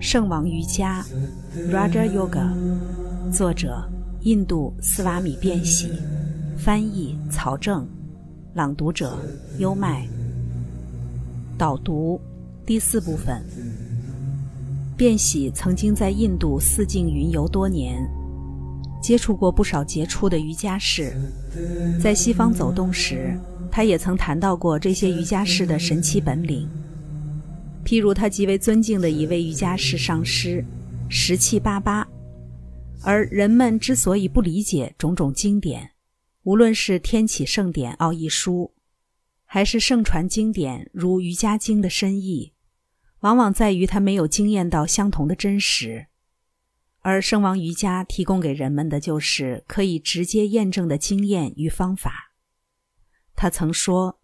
圣王瑜伽 （Raja Yoga），作者印度斯瓦米·便喜，翻译曹正，朗读者优麦。导读第四部分。便喜曾经在印度四境云游多年，接触过不少杰出的瑜伽士。在西方走动时，他也曾谈到过这些瑜伽士的神奇本领。譬如他极为尊敬的一位瑜伽士上师十七八八。而人们之所以不理解种种经典，无论是天启圣典奥义书，还是圣传经典如瑜伽经的深意。往往在于他没有经验到相同的真实，而圣王瑜伽提供给人们的就是可以直接验证的经验与方法。他曾说：“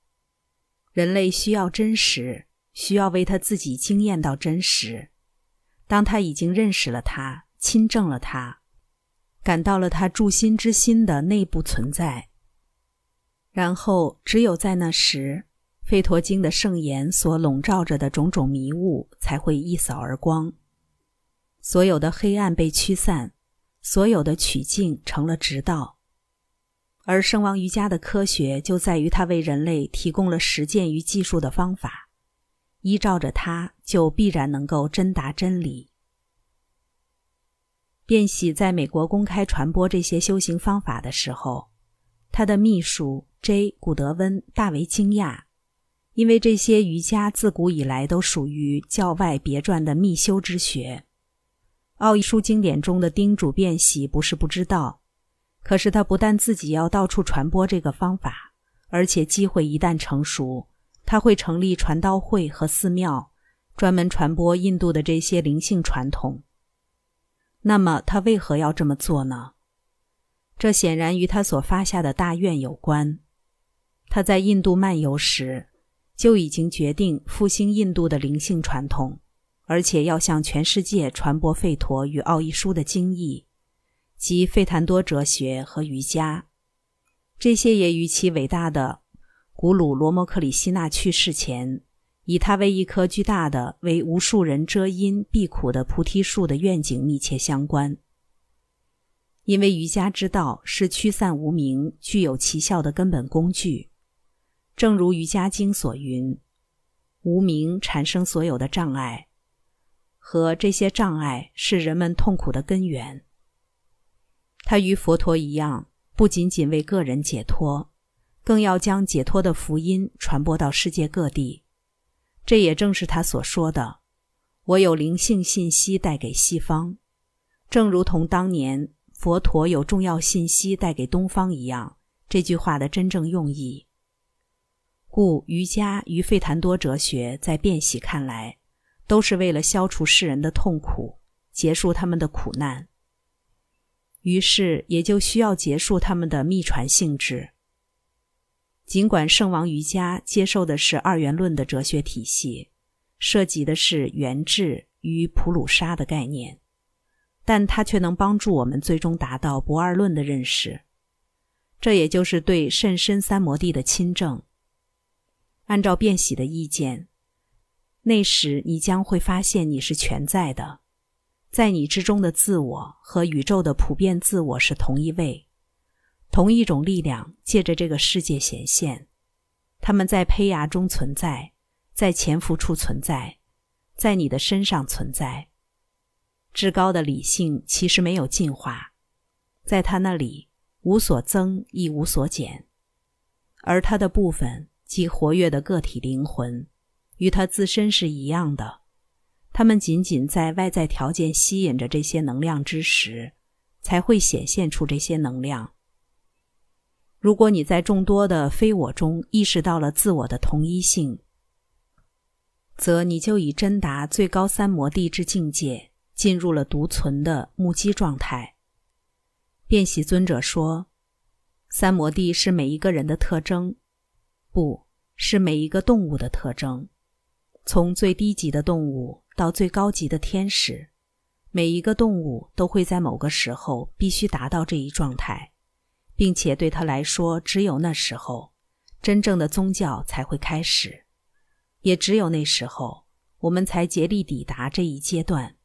人类需要真实，需要为他自己经验到真实。当他已经认识了他，亲证了他，感到了他助心之心的内部存在，然后只有在那时。”《吠陀经》的圣言所笼罩着的种种迷雾才会一扫而光，所有的黑暗被驱散，所有的曲径成了直道。而圣王瑜伽的科学就在于它为人类提供了实践与技术的方法，依照着它，就必然能够真达真理。便喜在美国公开传播这些修行方法的时候，他的秘书 J. 古德温大为惊讶。因为这些瑜伽自古以来都属于教外别传的密修之学，奥义书经典中的叮嘱变喜不是不知道，可是他不但自己要到处传播这个方法，而且机会一旦成熟，他会成立传道会和寺庙，专门传播印度的这些灵性传统。那么他为何要这么做呢？这显然与他所发下的大愿有关。他在印度漫游时。就已经决定复兴印度的灵性传统，而且要向全世界传播吠陀与奥义书的精义，及费檀多哲学和瑜伽。这些也与其伟大的古鲁罗摩克里希纳去世前，以他为一棵巨大的、为无数人遮阴避苦的菩提树的愿景密切相关。因为瑜伽之道是驱散无明、具有奇效的根本工具。正如《瑜伽经》所云：“无名产生所有的障碍，和这些障碍是人们痛苦的根源。它与佛陀一样，不仅仅为个人解脱，更要将解脱的福音传播到世界各地。这也正是他所说的：‘我有灵性信息带给西方，正如同当年佛陀有重要信息带给东方一样。’这句话的真正用意。”故瑜伽与费檀多哲学在辩喜看来，都是为了消除世人的痛苦，结束他们的苦难。于是也就需要结束他们的秘传性质。尽管圣王瑜伽接受的是二元论的哲学体系，涉及的是原质与普鲁沙的概念，但它却能帮助我们最终达到不二论的认识。这也就是对甚深三摩地的亲证。按照变喜的意见，那时你将会发现你是全在的，在你之中的自我和宇宙的普遍自我是同一位，同一种力量借着这个世界显现，他们在胚芽中存在，在潜伏处存在，在你的身上存在。至高的理性其实没有进化，在他那里无所增亦无所减，而他的部分。即活跃的个体灵魂，与他自身是一样的。他们仅仅在外在条件吸引着这些能量之时，才会显现出这些能量。如果你在众多的非我中意识到了自我的同一性，则你就已真达最高三摩地之境界，进入了独存的目击状态。辩喜尊者说：“三摩地是每一个人的特征。”不。是每一个动物的特征，从最低级的动物到最高级的天使，每一个动物都会在某个时候必须达到这一状态，并且对他来说，只有那时候，真正的宗教才会开始，也只有那时候，我们才竭力抵达这一阶段。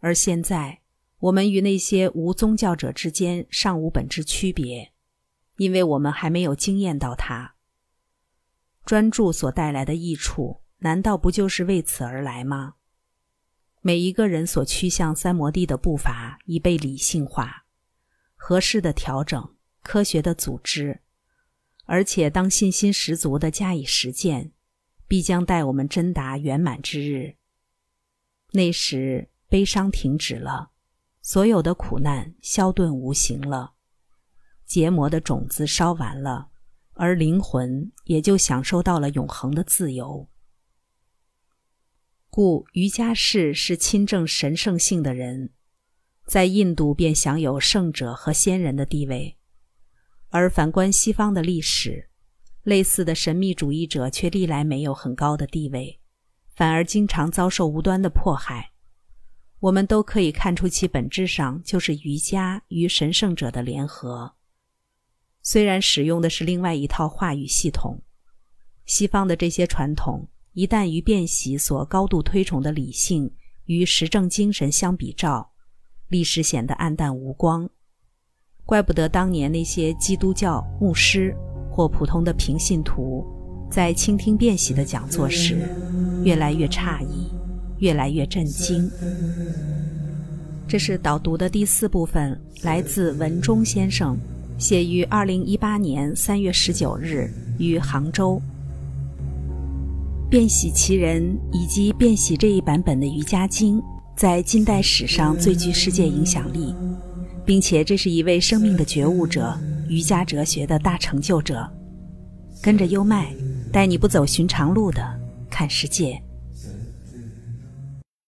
而现在，我们与那些无宗教者之间尚无本质区别，因为我们还没有经验到它。专注所带来的益处，难道不就是为此而来吗？每一个人所趋向三摩地的步伐已被理性化、合适的调整、科学的组织，而且当信心十足的加以实践，必将带我们真达圆满之日。那时。悲伤停止了，所有的苦难消遁无形了，结魔的种子烧完了，而灵魂也就享受到了永恒的自由。故瑜伽士是亲证神圣性的人，在印度便享有圣者和仙人的地位，而反观西方的历史，类似的神秘主义者却历来没有很高的地位，反而经常遭受无端的迫害。我们都可以看出，其本质上就是瑜伽与神圣者的联合。虽然使用的是另外一套话语系统，西方的这些传统一旦与变习所高度推崇的理性与实证精神相比照，历史显得暗淡无光。怪不得当年那些基督教牧师或普通的平信徒，在倾听变习的讲座时，越来越诧异。越来越震惊。这是导读的第四部分，来自文中先生，写于二零一八年三月十九日于杭州。变喜其人以及变喜这一版本的瑜伽经，在近代史上最具世界影响力，并且这是一位生命的觉悟者，瑜伽哲学的大成就者。跟着优麦，带你不走寻常路的看世界。